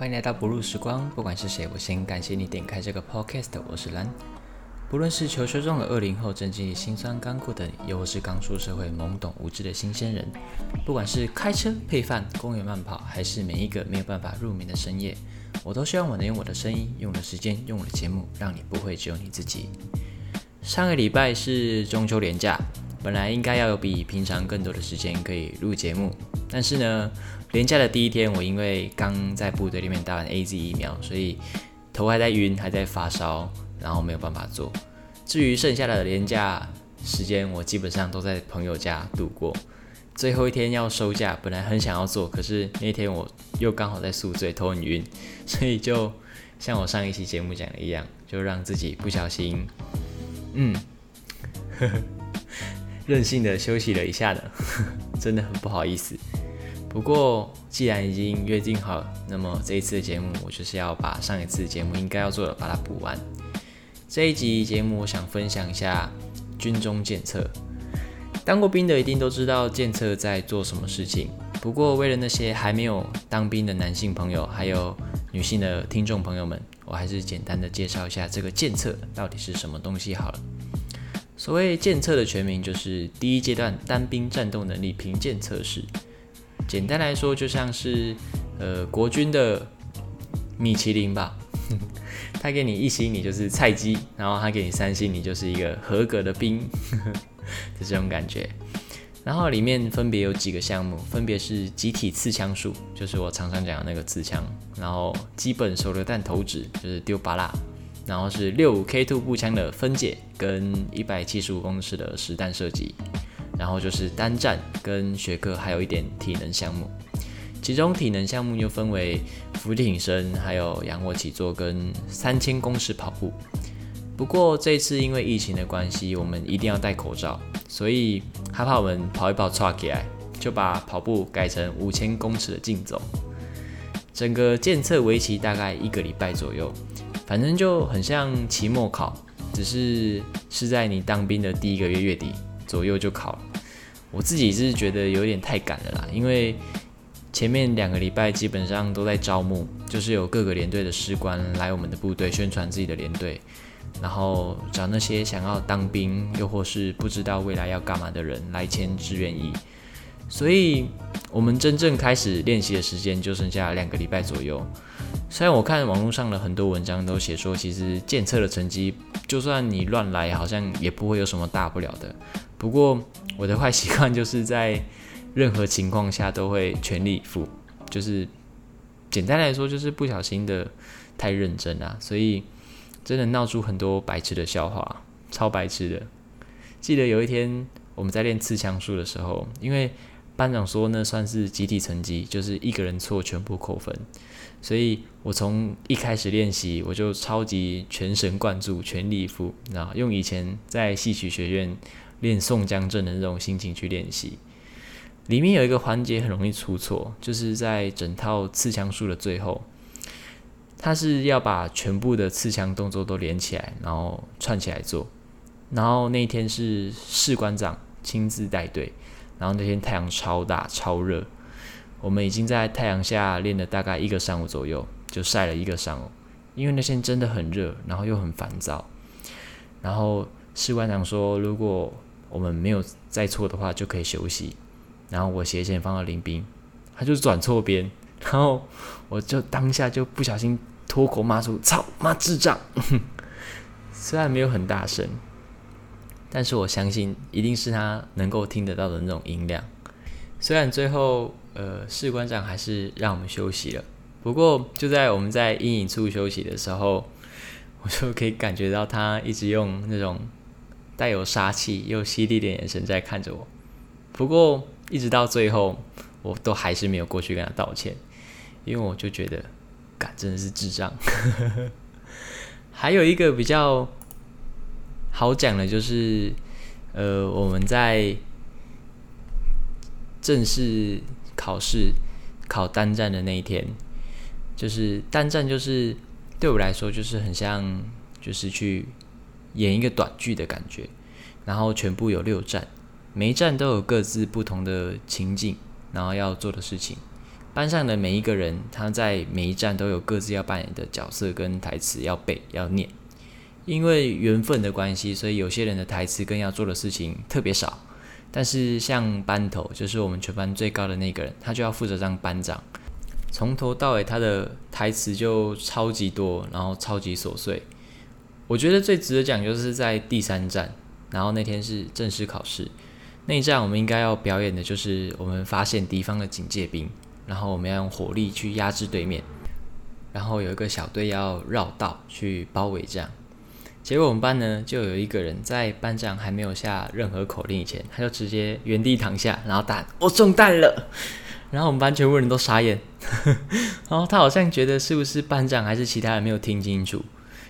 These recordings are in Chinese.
欢迎来到不入时光，不管是谁，我先感谢你点开这个 podcast。我是蓝。不论是求学中的二零后正经历辛酸甘苦的，又或是刚出社会懵懂无知的新鲜人，不管是开车配饭、公园慢跑，还是每一个没有办法入眠的深夜，我都希望我能用我的声音、用我的时间、用我的节目，让你不会只有你自己。上个礼拜是中秋连假，本来应该要有比平常更多的时间可以录节目，但是呢，连假的第一天，我因为刚在部队里面打完 A Z 疫苗，所以头还在晕，还在发烧，然后没有办法做。至于剩下的连假时间，我基本上都在朋友家度过。最后一天要收假，本来很想要做，可是那天我又刚好在宿醉，头很晕，所以就像我上一期节目讲的一样，就让自己不小心。嗯，呵 呵任性的休息了一下的，真的很不好意思。不过既然已经约定好，那么这一次的节目，我就是要把上一次节目应该要做的把它补完。这一集节目，我想分享一下军中检测。当过兵的一定都知道检测在做什么事情。不过为了那些还没有当兵的男性朋友，还有女性的听众朋友们。我还是简单的介绍一下这个检测到底是什么东西好了。所谓检测的全名就是第一阶段单兵战斗能力评鉴测试。简单来说，就像是呃国军的米其林吧，他给你一星，你就是菜鸡；然后他给你三星，你就是一个合格的兵，就这种感觉。然后里面分别有几个项目，分别是集体刺枪术，就是我常常讲的那个刺枪；然后基本手榴弹投掷，就是丢巴拉；然后是六五 K two 步枪的分解跟一百七十五公尺的实弹射击；然后就是单战跟学科，还有一点体能项目。其中体能项目又分为俯挺身、还有仰卧起坐跟三千公尺跑步。不过这次因为疫情的关系，我们一定要戴口罩。所以害怕我们跑一跑岔起来，就把跑步改成五千公尺的竞走。整个健测为期大概一个礼拜左右，反正就很像期末考，只是是在你当兵的第一个月月底左右就考了。我自己是觉得有点太赶了啦，因为前面两个礼拜基本上都在招募，就是有各个连队的士官来我们的部队宣传自己的连队。然后找那些想要当兵，又或是不知道未来要干嘛的人来签志愿役，所以我们真正开始练习的时间就剩下两个礼拜左右。虽然我看网络上的很多文章都写说，其实检测的成绩，就算你乱来，好像也不会有什么大不了的。不过我的坏习惯就是在任何情况下都会全力以赴，就是简单来说就是不小心的太认真啊，所以。真的闹出很多白痴的笑话，超白痴的。记得有一天我们在练刺枪术的时候，因为班长说那算是集体成绩，就是一个人错全部扣分，所以我从一开始练习我就超级全神贯注、全力以赴，啊用以前在戏曲学院练宋江阵的那种心情去练习。里面有一个环节很容易出错，就是在整套刺枪术的最后。他是要把全部的刺枪动作都连起来，然后串起来做。然后那天是士官长亲自带队，然后那天太阳超大超热，我们已经在太阳下练了大概一个上午左右，就晒了一个上午。因为那天真的很热，然后又很烦躁。然后士官长说，如果我们没有再错的话，就可以休息。然后我斜前方的林兵，他就转错边。然后我就当下就不小心脱口骂出“操妈智障”，虽然没有很大声，但是我相信一定是他能够听得到的那种音量。虽然最后呃士官长还是让我们休息了，不过就在我们在阴影处休息的时候，我就可以感觉到他一直用那种带有杀气又犀利的眼神在看着我。不过一直到最后，我都还是没有过去跟他道歉。因为我就觉得，感真的是智障。还有一个比较好讲的，就是呃，我们在正式考试考单战的那一天，就是单战，就是对我来说，就是很像，就是去演一个短剧的感觉。然后全部有六站，每一站都有各自不同的情境，然后要做的事情。班上的每一个人，他在每一站都有各自要扮演的角色跟台词要背要念。因为缘分的关系，所以有些人的台词跟要做的事情特别少。但是像班头，就是我们全班最高的那个人，他就要负责当班长。从头到尾，他的台词就超级多，然后超级琐碎。我觉得最值得讲就是在第三站，然后那天是正式考试。那一站我们应该要表演的就是我们发现敌方的警戒兵，然后我们要用火力去压制对面，然后有一个小队要绕道去包围这样。结果我们班呢就有一个人在班长还没有下任何口令以前，他就直接原地躺下，然后打我中弹了。然后我们班全部人都傻眼，然后他好像觉得是不是班长还是其他人没有听清楚，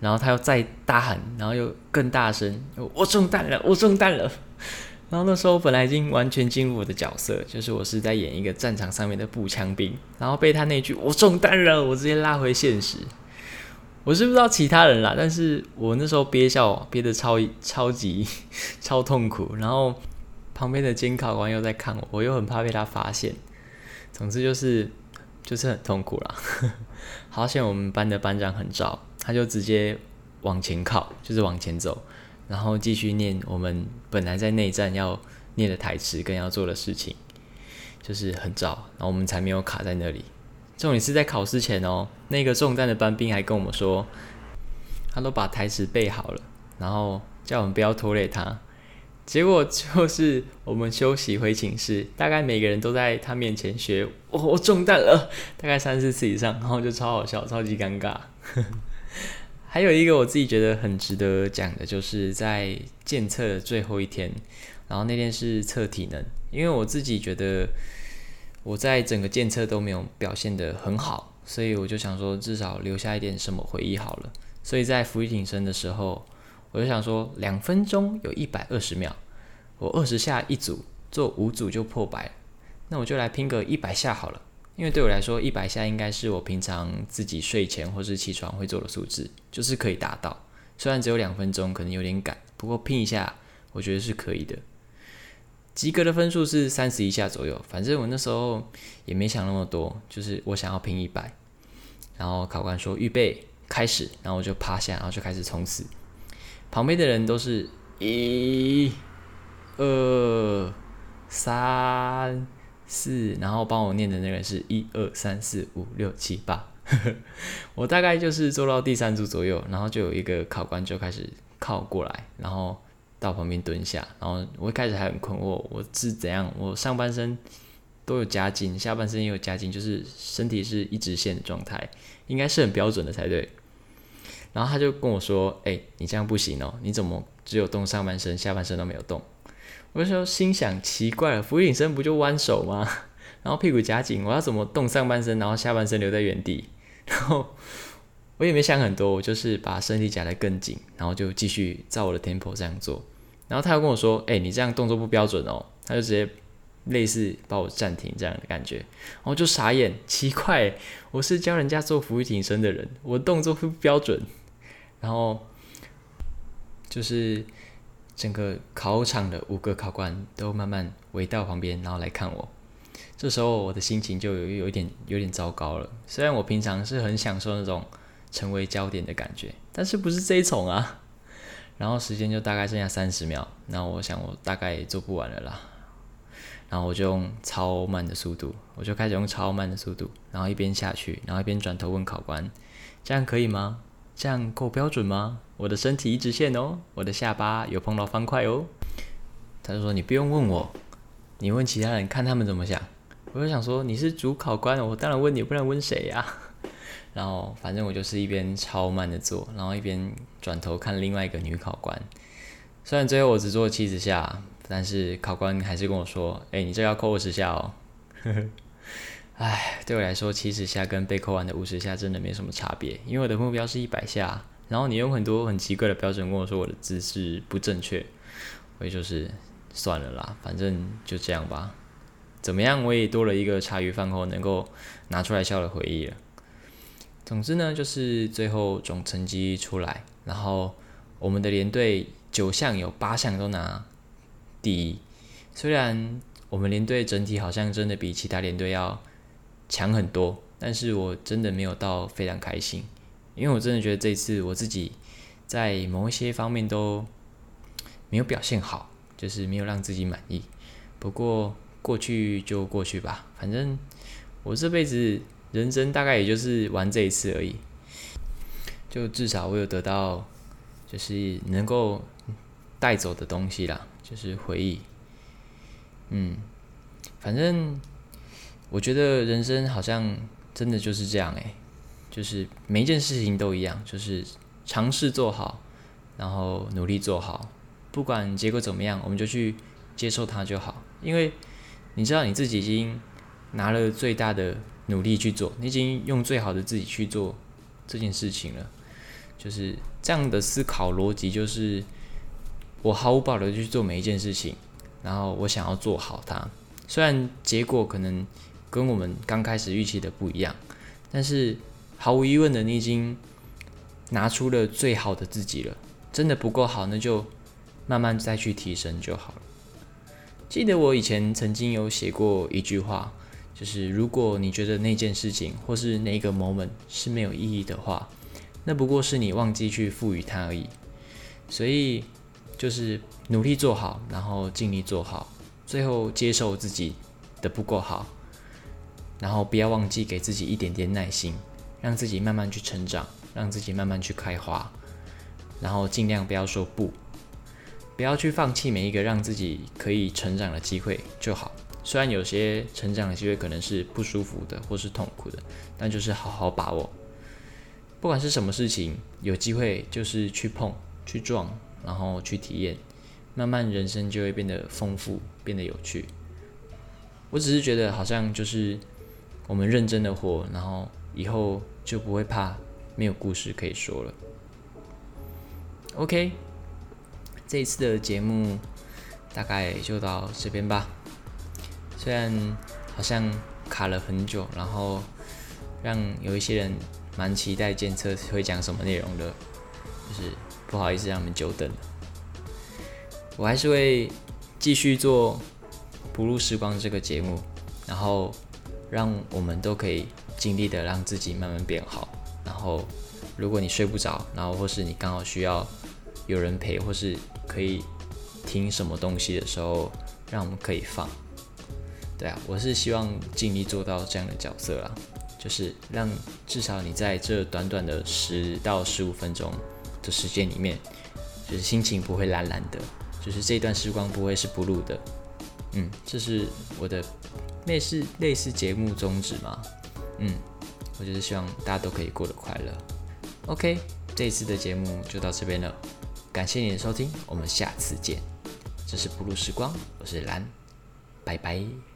然后他又再大喊，然后又更大声，我中弹了，我中弹了。然后那时候本来已经完全进入我的角色，就是我是在演一个战场上面的步枪兵，然后被他那句我中弹了，我直接拉回现实。我是不知道其他人啦，但是我那时候憋笑憋得超超级 超痛苦，然后旁边的监考官又在看我，我又很怕被他发现。总之就是就是很痛苦啦。好险我们班的班长很照，他就直接往前靠，就是往前走，然后继续念我们本来在内战要念的台词跟要做的事情，就是很照，然后我们才没有卡在那里。重点是在考试前哦，那个中弹的班兵还跟我们说，他都把台词背好了，然后叫我们不要拖累他。结果就是我们休息回寝室，大概每个人都在他面前学“我中弹了”，大概三四次以上，然后就超好笑，超级尴尬。还有一个我自己觉得很值得讲的，就是在检测的最后一天，然后那天是测体能，因为我自己觉得我在整个检测都没有表现的很好，所以我就想说至少留下一点什么回忆好了。所以在俯挺身的时候。我就想说，两分钟有一百二十秒，我二十下一组，做五组就破百，那我就来拼个一百下好了。因为对我来说，一百下应该是我平常自己睡前或是起床会做的数字，就是可以达到。虽然只有两分钟，可能有点赶，不过拼一下，我觉得是可以的。及格的分数是三十以下左右，反正我那时候也没想那么多，就是我想要拼一百。然后考官说预备开始，然后我就趴下，然后就开始冲刺。旁边的人都是一、二、三、四，然后帮我念的那个是一二三四五六七八，我大概就是做到第三组左右，然后就有一个考官就开始靠过来，然后到旁边蹲下，然后我一开始还很困惑，我是怎样？我上半身都有夹紧，下半身也有夹紧，就是身体是一直线的状态，应该是很标准的才对。然后他就跟我说：“哎，你这样不行哦，你怎么只有动上半身，下半身都没有动？”我就说心想奇怪了，俯卧撑不就弯手吗？然后屁股夹紧，我要怎么动上半身，然后下半身留在原地？然后我也没想很多，我就是把身体夹得更紧，然后就继续照我的 tempo 这样做。然后他又跟我说：“哎，你这样动作不标准哦。”他就直接类似把我暂停这样的感觉，然后就傻眼，奇怪，我是教人家做俯卧撑的人，我动作会不标准。然后就是整个考场的五个考官都慢慢围到旁边，然后来看我。这时候我的心情就有有一点有点糟糕了。虽然我平常是很享受那种成为焦点的感觉，但是不是这一种啊。然后时间就大概剩下三十秒，那我想我大概也做不完了啦。然后我就用超慢的速度，我就开始用超慢的速度，然后一边下去，然后一边转头问考官：“这样可以吗？”这样够标准吗？我的身体一直线哦，我的下巴有碰到方块哦。他就说你不用问我，你问其他人看他们怎么想。我就想说你是主考官，我当然问你，不然问谁呀？然后反正我就是一边超慢的做，然后一边转头看另外一个女考官。虽然最后我只做了七十下，但是考官还是跟我说：“哎，你这要扣二十下哦。” 唉，对我来说，七十下跟被扣完的五十下真的没什么差别，因为我的目标是一百下。然后你用很多很奇怪的标准跟我说我的姿势不正确，我也就是算了啦，反正就这样吧。怎么样，我也多了一个茶余饭后能够拿出来笑的回忆了。总之呢，就是最后总成绩出来，然后我们的连队九项有八项都拿第一，虽然我们连队整体好像真的比其他连队要。强很多，但是我真的没有到非常开心，因为我真的觉得这次我自己在某一些方面都没有表现好，就是没有让自己满意。不过过去就过去吧，反正我这辈子人生大概也就是玩这一次而已，就至少我有得到就是能够带走的东西啦，就是回忆。嗯，反正我觉得人生好像真的就是这样诶，就是每一件事情都一样，就是尝试做好，然后努力做好，不管结果怎么样，我们就去接受它就好。因为你知道你自己已经拿了最大的努力去做，你已经用最好的自己去做这件事情了，就是这样的思考逻辑，就是我毫无保留去做每一件事情。然后我想要做好它，虽然结果可能跟我们刚开始预期的不一样，但是毫无疑问的，你已经拿出了最好的自己了。真的不够好，那就慢慢再去提升就好了。记得我以前曾经有写过一句话，就是如果你觉得那件事情或是那个 moment 是没有意义的话，那不过是你忘记去赋予它而已。所以。就是努力做好，然后尽力做好，最后接受自己的不够好，然后不要忘记给自己一点点耐心，让自己慢慢去成长，让自己慢慢去开花，然后尽量不要说不，不要去放弃每一个让自己可以成长的机会就好。虽然有些成长的机会可能是不舒服的或是痛苦的，但就是好好把握。不管是什么事情，有机会就是去碰去撞。然后去体验，慢慢人生就会变得丰富，变得有趣。我只是觉得，好像就是我们认真的活，然后以后就不会怕没有故事可以说了。OK，这一次的节目大概就到这边吧。虽然好像卡了很久，然后让有一些人蛮期待监测会讲什么内容的，就是。不好意思，让你们久等了。我还是会继续做《不入时光》这个节目，然后让我们都可以尽力的让自己慢慢变好。然后，如果你睡不着，然后或是你刚好需要有人陪，或是可以听什么东西的时候，让我们可以放。对啊，我是希望尽力做到这样的角色啦，就是让至少你在这短短的十到十五分钟。的时间里面，就是心情不会懒懒的，就是这段时光不会是不录的，嗯，这是我的类似类似节目宗旨嘛，嗯，我就是希望大家都可以过得快乐。OK，这一次的节目就到这边了，感谢你的收听，我们下次见。这是不录时光，我是蓝，拜拜。